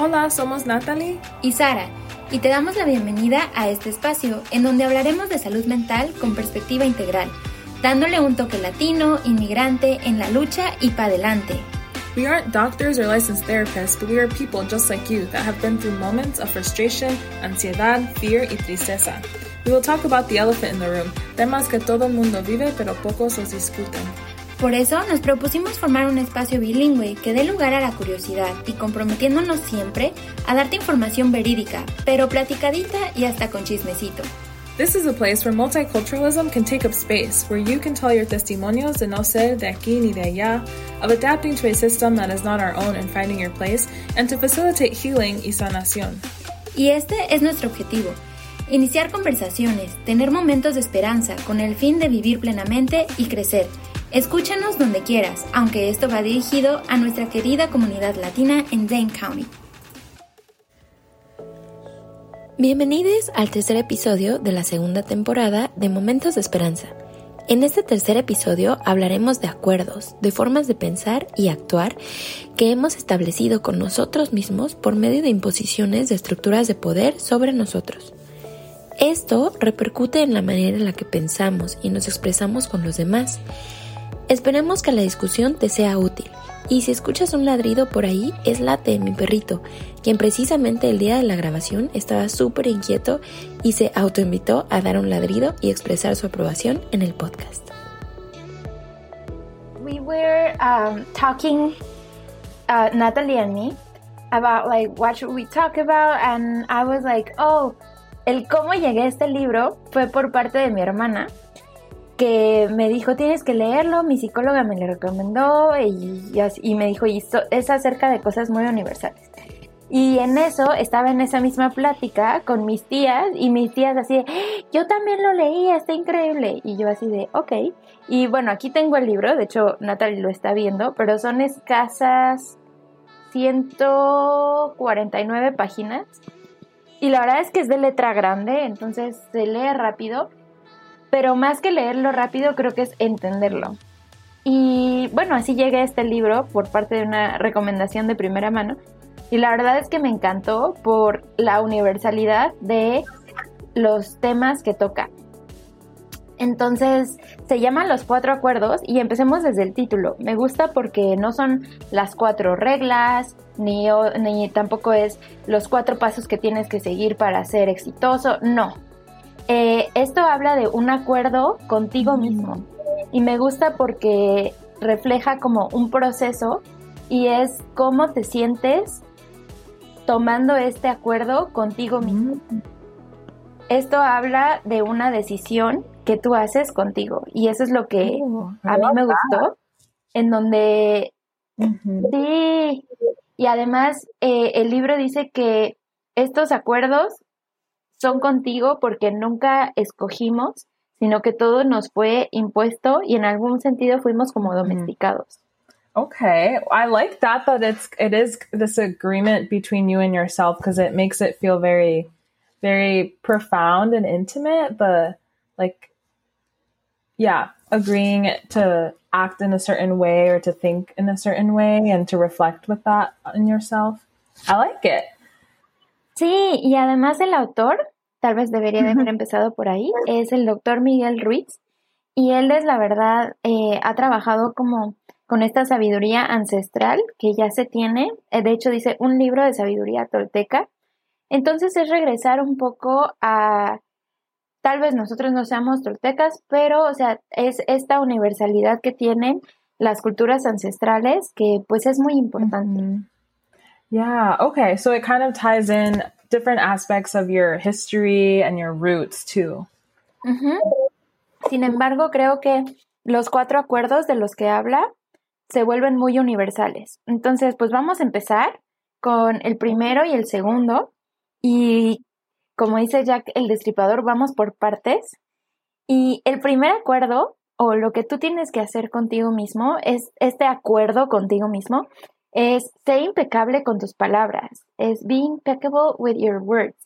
Hola, somos Natalie y Sara, y te damos la bienvenida a este espacio en donde hablaremos de salud mental con perspectiva integral, dándole un toque latino, inmigrante, en la lucha y para adelante. We aren't doctors or licensed therapists, but we are people just like you that have been through moments of frustration, ansiedad, fear y tristeza. We will talk about the elephant in the room, temas que todo el mundo vive pero pocos los discuten. Por eso nos propusimos formar un espacio bilingüe que dé lugar a la curiosidad y comprometiéndonos siempre a darte información verídica, pero platicadita y hasta con chismecito. This is a place where multiculturalism can take up space, where you can tell your testimonios de no ser de aquí ni de allá, of adapting to a system that is not our own and finding your place, and to facilitate healing y sanación. Y este es nuestro objetivo. Iniciar conversaciones, tener momentos de esperanza con el fin de vivir plenamente y crecer. Escúchanos donde quieras, aunque esto va dirigido a nuestra querida comunidad latina en Dane County. Bienvenidos al tercer episodio de la segunda temporada de Momentos de Esperanza. En este tercer episodio hablaremos de acuerdos, de formas de pensar y actuar que hemos establecido con nosotros mismos por medio de imposiciones de estructuras de poder sobre nosotros. Esto repercute en la manera en la que pensamos y nos expresamos con los demás. Esperemos que la discusión te sea útil y si escuchas un ladrido por ahí, es Late, mi perrito, quien precisamente el día de la grabación estaba súper inquieto y se autoinvitó a dar un ladrido y expresar su aprobación en el podcast. We were um, talking, uh, Natalie and me, about like what should we talk about, and I was like, oh, el cómo llegué a este libro fue por parte de mi hermana que me dijo, tienes que leerlo, mi psicóloga me lo recomendó y, y, me dijo, y es acerca de cosas muy universales. Y en eso estaba en esa misma plática con mis tías y mis tías así de, yo también lo leí, está increíble. Y yo así de, ok. Y bueno, aquí tengo el libro, de hecho Natalie lo está viendo, pero son escasas 149 páginas. Y la verdad es que es de letra grande, entonces se lee rápido pero más que leerlo rápido creo que es entenderlo. Y bueno, así llegué a este libro por parte de una recomendación de primera mano. Y la verdad es que me encantó por la universalidad de los temas que toca. Entonces se llaman los cuatro acuerdos y empecemos desde el título. Me gusta porque no son las cuatro reglas, ni, ni tampoco es los cuatro pasos que tienes que seguir para ser exitoso. No, eh, esto habla de un acuerdo contigo mismo. Y me gusta porque refleja como un proceso y es cómo te sientes tomando este acuerdo contigo mismo. Esto habla de una decisión que tú haces contigo. Y eso es lo que oh, a mí me gustó, en donde sí, y además eh, el libro dice que estos acuerdos son contigo porque nunca escogimos, sino que todo nos fue impuesto y en algún sentido fuimos como domesticados. Okay, I like that that it's it is this agreement between you and yourself because it makes it feel very very profound and intimate, but like yeah, agreeing to act in a certain way or to think in a certain way and to reflect with that in yourself. I like it. Sí, y además el autor, tal vez debería de haber empezado por ahí, es el doctor Miguel Ruiz. Y él es, la verdad, eh, ha trabajado como con esta sabiduría ancestral que ya se tiene. Eh, de hecho, dice un libro de sabiduría tolteca. Entonces es regresar un poco a, tal vez nosotros no seamos toltecas, pero, o sea, es esta universalidad que tienen las culturas ancestrales que pues es muy importante. Yeah, okay. So it kind of ties in different aspects of your history and your roots too. Sin embargo, creo que los cuatro acuerdos de los que habla se vuelven muy universales. Entonces, pues vamos a empezar con el primero y el segundo. Y como dice Jack el destripador, vamos por partes. Y el primer acuerdo, o lo que tú tienes que hacer contigo mismo, es este acuerdo contigo mismo, es ser impecable con tus palabras, es be impeccable with your words.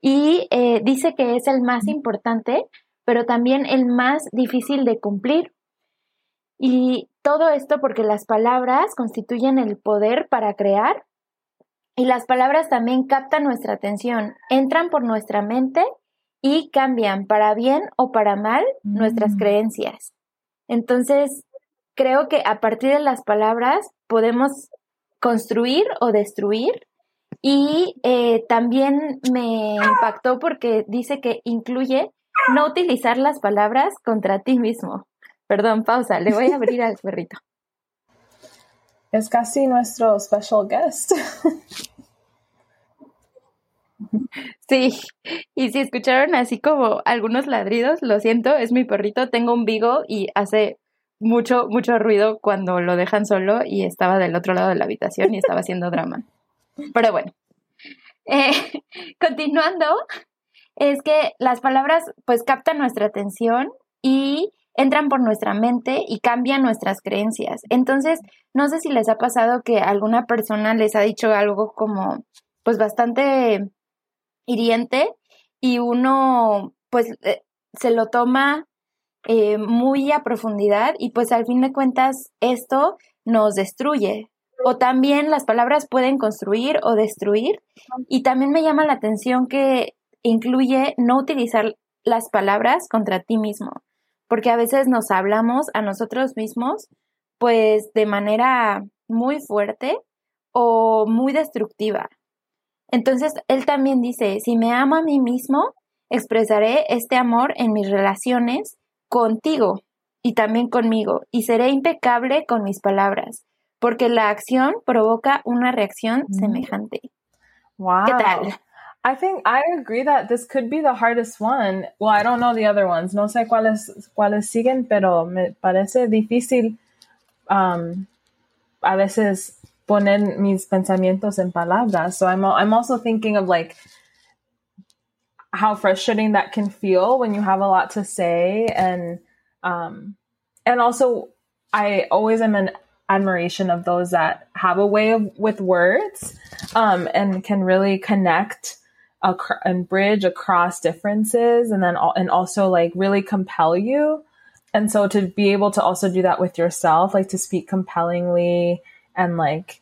Y eh, dice que es el más importante, pero también el más difícil de cumplir. Y todo esto porque las palabras constituyen el poder para crear Y las palabras también captan nuestra atención, entran por nuestra mente y cambian para bien o para mal nuestras Mm. creencias. Entonces, creo que a partir de las palabras podemos construir o destruir. Y eh, también me impactó porque dice que incluye no utilizar las palabras contra ti mismo. Perdón, pausa, le voy a abrir al perrito. Es casi nuestro special guest. Sí, y si escucharon así como algunos ladridos, lo siento, es mi perrito, tengo un vigo y hace mucho, mucho ruido cuando lo dejan solo y estaba del otro lado de la habitación y estaba haciendo drama. Pero bueno, eh, continuando, es que las palabras pues captan nuestra atención y entran por nuestra mente y cambian nuestras creencias. Entonces, no sé si les ha pasado que alguna persona les ha dicho algo como pues bastante hiriente y uno pues eh, se lo toma eh, muy a profundidad y pues al fin de cuentas esto nos destruye. O también las palabras pueden construir o destruir. Y también me llama la atención que incluye no utilizar las palabras contra ti mismo, porque a veces nos hablamos a nosotros mismos pues de manera muy fuerte o muy destructiva. Entonces, él también dice, si me amo a mí mismo, expresaré este amor en mis relaciones contigo y también conmigo, y seré impecable con mis palabras, porque la acción provoca una reacción Mm. semejante. Wow. ¿Qué tal? I think I agree that this could be the hardest one. Well, I don't know the other ones. No sé cuáles, cuáles siguen, pero me parece difícil um, a veces poner mis pensamientos en palabras. So I'm, I'm also thinking of like how frustrating that can feel when you have a lot to say. And um, and also I always am in admiration of those that have a way of with words um, and can really connect ac- and bridge across differences and then and also like really compel you. And so to be able to also do that with yourself like to speak compellingly and like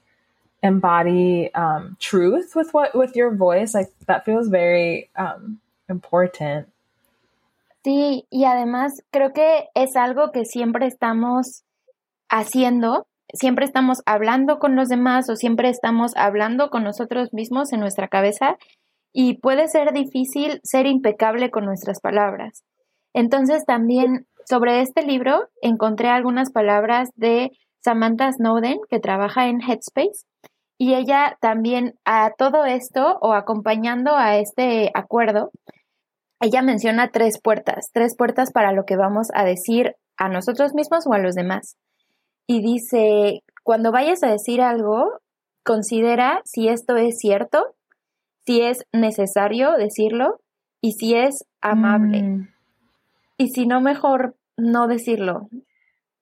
embody um, truth with what with your voice like that feels very um, important Sí, y además creo que es algo que siempre estamos haciendo, siempre estamos hablando con los demás o siempre estamos hablando con nosotros mismos en nuestra cabeza y puede ser difícil ser impecable con nuestras palabras. Entonces también sobre este libro encontré algunas palabras de Samantha Snowden que trabaja en Headspace y ella también a todo esto o acompañando a este acuerdo ella menciona tres puertas, tres puertas para lo que vamos a decir a nosotros mismos o a los demás. Y dice, cuando vayas a decir algo, considera si esto es cierto, si es necesario decirlo y si es amable. Mm. Y si no, mejor no decirlo.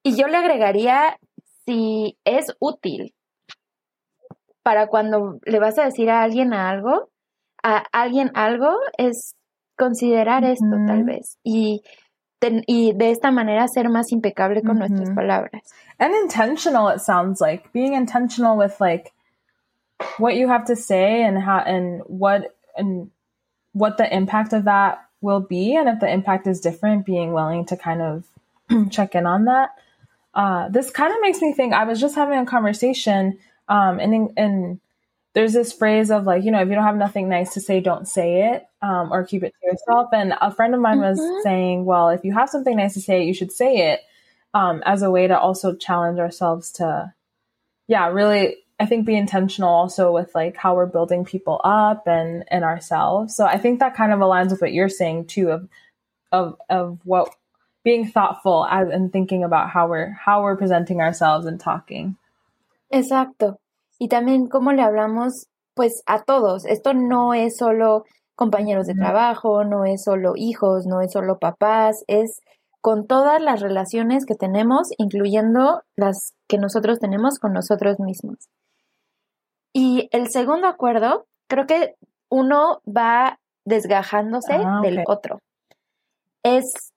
Y yo le agregaría si es útil para cuando le vas a decir a alguien algo, a alguien algo, es considerar esto tal vez y, ten- y de esta manera ser más impecable con nuestras palabras. and intentional it sounds like. Being intentional with like what you have to say and how and what and what the impact of that will be and if the impact is different being willing to kind of check in on that. Uh, this kind of makes me think i was just having a conversation um, and and there's this phrase of like you know if you don't have nothing nice to say don't say it um, or keep it to yourself and a friend of mine was Mhm. saying well if you have something nice to say you should say it um, as a way to also challenge ourselves to yeah really i think be intentional also with like how we're building people up and and ourselves so i think that kind of aligns with what you're saying too of of of what being thoughtful as, and thinking about how we're how we're presenting ourselves and talking Exacto. Y también cómo le hablamos pues a todos. Esto no es solo compañeros de trabajo, no es solo hijos, no es solo papás, es con todas las relaciones que tenemos, incluyendo las que nosotros tenemos con nosotros mismos. Y el segundo acuerdo, creo que uno va desgajándose Ah, del otro. Es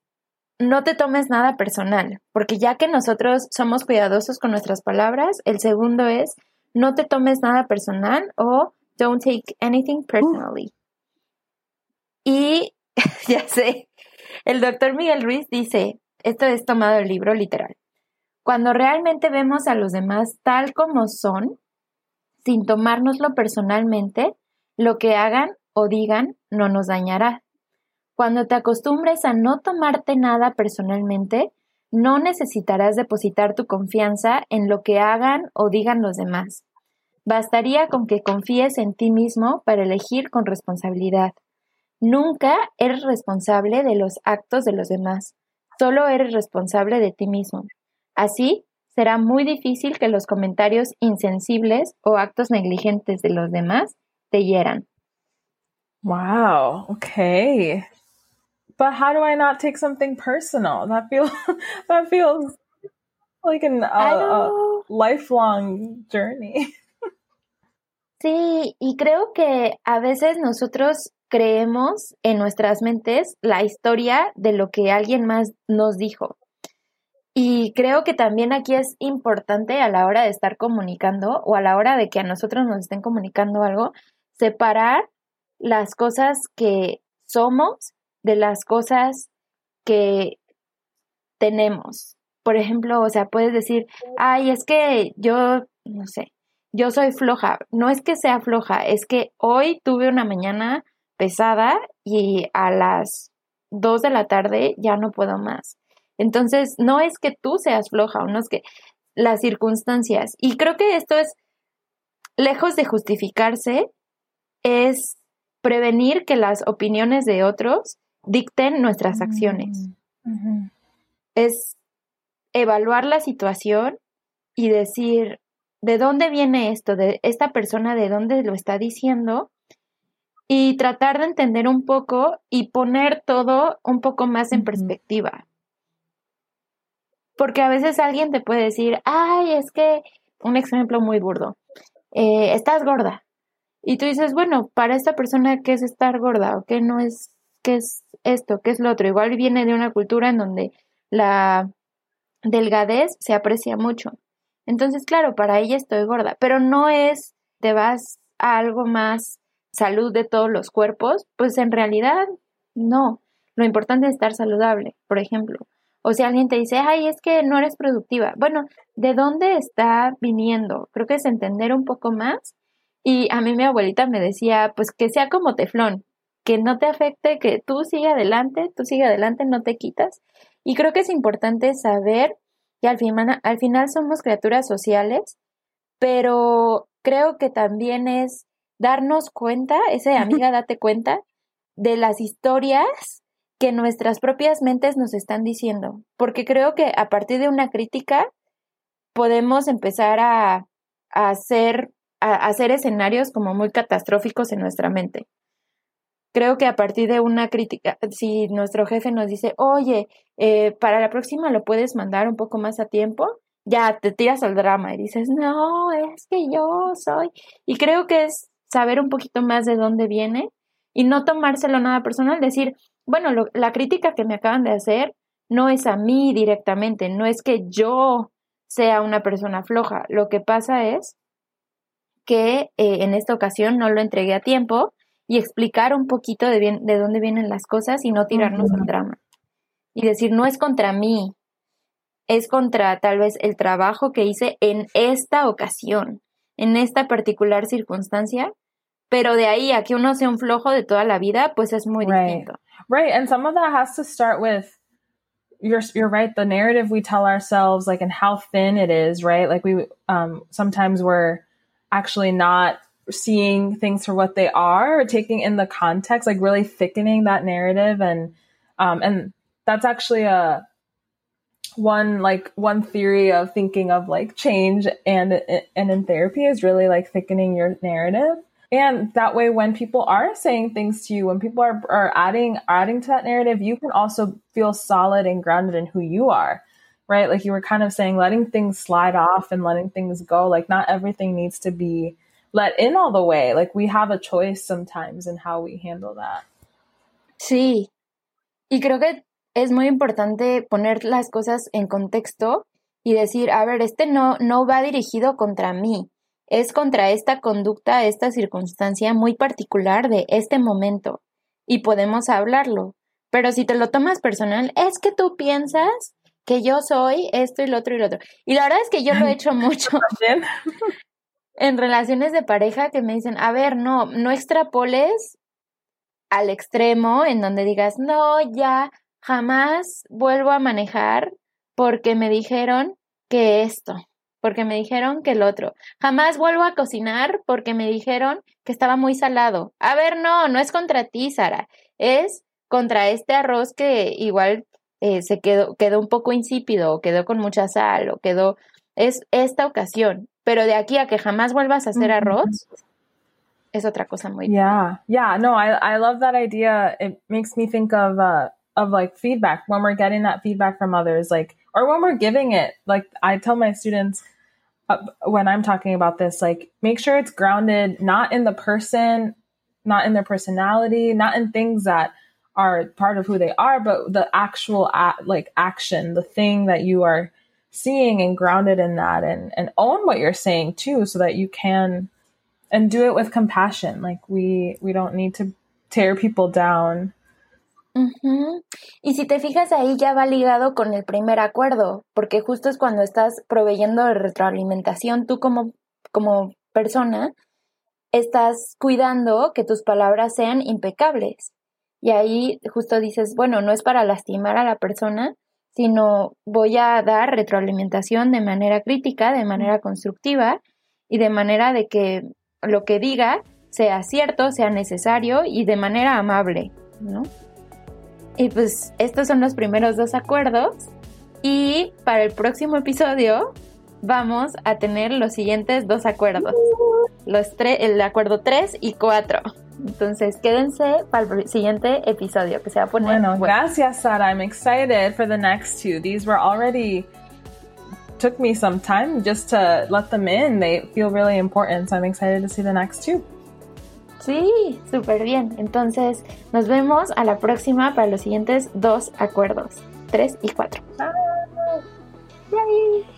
no te tomes nada personal, porque ya que nosotros somos cuidadosos con nuestras palabras, el segundo es no te tomes nada personal o Don't take anything personally. Y ya sé, el doctor Miguel Ruiz dice, esto es tomado del libro literal, cuando realmente vemos a los demás tal como son, sin tomárnoslo personalmente, lo que hagan o digan no nos dañará. Cuando te acostumbres a no tomarte nada personalmente, no necesitarás depositar tu confianza en lo que hagan o digan los demás. Bastaría con que confíes en ti mismo para elegir con responsabilidad. Nunca eres responsable de los actos de los demás, solo eres responsable de ti mismo. Así, será muy difícil que los comentarios insensibles o actos negligentes de los demás te hieran. Wow, okay. But how do I not take something personal? That feels that feels like an, a lifelong journey. Sí, y creo que a veces nosotros creemos en nuestras mentes la historia de lo que alguien más nos dijo. Y creo que también aquí es importante a la hora de estar comunicando o a la hora de que a nosotros nos estén comunicando algo, separar las cosas que somos de las cosas que tenemos. Por ejemplo, o sea, puedes decir, ay, es que yo, no sé, yo soy floja. No es que sea floja, es que hoy tuve una mañana pesada y a las dos de la tarde ya no puedo más. Entonces, no es que tú seas floja o no es que las circunstancias. Y creo que esto es, lejos de justificarse, es prevenir que las opiniones de otros dicten nuestras acciones. Mm, es evaluar la situación y decir, ¿de dónde viene esto? ¿De esta persona de dónde lo está diciendo? Y tratar de entender un poco y poner todo un poco más en perspectiva. Porque a veces alguien te puede decir, ay, es que, un ejemplo muy burdo, eh, estás gorda. Y tú dices, bueno, para esta persona, ¿qué es estar gorda? ¿O qué no es, qué es esto? ¿Qué es lo otro? Igual viene de una cultura en donde la delgadez se aprecia mucho. Entonces, claro, para ella estoy gorda, pero no es, te vas a algo más salud de todos los cuerpos, pues en realidad no. Lo importante es estar saludable, por ejemplo. O si alguien te dice, ay, es que no eres productiva. Bueno, ¿de dónde está viniendo? Creo que es entender un poco más. Y a mí mi abuelita me decía, pues que sea como teflón, que no te afecte, que tú sigue adelante, tú sigue adelante, no te quitas. Y creo que es importante saber que al final, al final somos criaturas sociales, pero creo que también es darnos cuenta, ese amiga, date cuenta, de las historias que nuestras propias mentes nos están diciendo, porque creo que a partir de una crítica podemos empezar a, hacer, a hacer escenarios como muy catastróficos en nuestra mente. Creo que a partir de una crítica, si nuestro jefe nos dice, oye, eh, para la próxima lo puedes mandar un poco más a tiempo, ya te tiras al drama y dices, no, es que yo soy. Y creo que es saber un poquito más de dónde viene y no tomárselo nada personal, decir, bueno, la crítica que me acaban de hacer no es a mí directamente, no es que yo sea una persona floja. Lo que pasa es que eh, en esta ocasión no lo entregué a tiempo y explicar un poquito de, bien, de dónde vienen las cosas y no tirarnos al drama. Y decir, no es contra mí, es contra tal vez el trabajo que hice en esta ocasión, en esta particular circunstancia, pero de ahí a que uno sea un flojo de toda la vida, pues es muy distinto. Right. And some of that has to start with you're you're right the narrative we tell ourselves like and how thin it is right like we um sometimes we're actually not seeing things for what they are or taking in the context like really thickening that narrative and um and that's actually a one like one theory of thinking of like change and and in therapy is really like thickening your narrative and that way, when people are saying things to you, when people are, are adding adding to that narrative, you can also feel solid and grounded in who you are, right? Like you were kind of saying, letting things slide off and letting things go. Like not everything needs to be let in all the way. Like we have a choice sometimes in how we handle that. Sí, y creo que es muy importante poner las cosas en contexto y decir, a ver, este no, no va dirigido contra mí, es contra esta conducta, esta circunstancia muy particular de este momento y podemos hablarlo. Pero si te lo tomas personal, es que tú piensas que yo soy esto y lo otro y lo otro. Y la verdad es que yo lo he hecho mucho en relaciones de pareja que me dicen, a ver, no, no extrapoles al extremo en donde digas, no, ya jamás vuelvo a manejar porque me dijeron que esto, porque me dijeron que el otro. Jamás vuelvo a cocinar porque me dijeron que estaba muy salado. A ver, no, no es contra ti, Sara, es contra este arroz que igual eh, se quedó, quedó un poco insípido, o quedó con mucha sal, o quedó, es esta ocasión. Pero de aquí a que jamás vuelvas a hacer arroz, es otra cosa muy. Yeah, yeah, no, I, I love that idea. It makes me think of, uh, of like feedback when we're getting that feedback from others, like, or when we're giving it. Like, I tell my students, uh, when I'm talking about this, like, make sure it's grounded not in the person, not in their personality, not in things that are part of who they are, but the actual like action, the thing that you are seeing and grounded in that and, and own what you're saying too, so that you can, and do it with compassion. Like we, we don't need to tear people down. Y si te fijas ahí ya va ligado con el primer acuerdo, porque justo es cuando estás proveyendo de retroalimentación, tú como, como persona estás cuidando que tus palabras sean impecables. Y ahí justo dices, bueno, no es para lastimar a la persona, sino voy a dar retroalimentación de manera crítica, de manera constructiva y de manera de que lo que diga sea cierto, sea necesario y de manera amable, ¿no? Y pues estos son los primeros dos acuerdos y para el próximo episodio vamos a tener los siguientes dos acuerdos, los el acuerdo 3 y 4. Entonces, quédense para el siguiente episodio que se va a poner. Bueno, gracias, Sara. I'm excited for the next two. These were already took me some time just to let them in. They feel really important, so I'm excited to see the next two. Sí, súper bien. Entonces, nos vemos a la próxima para los siguientes dos acuerdos, tres y cuatro. Bye.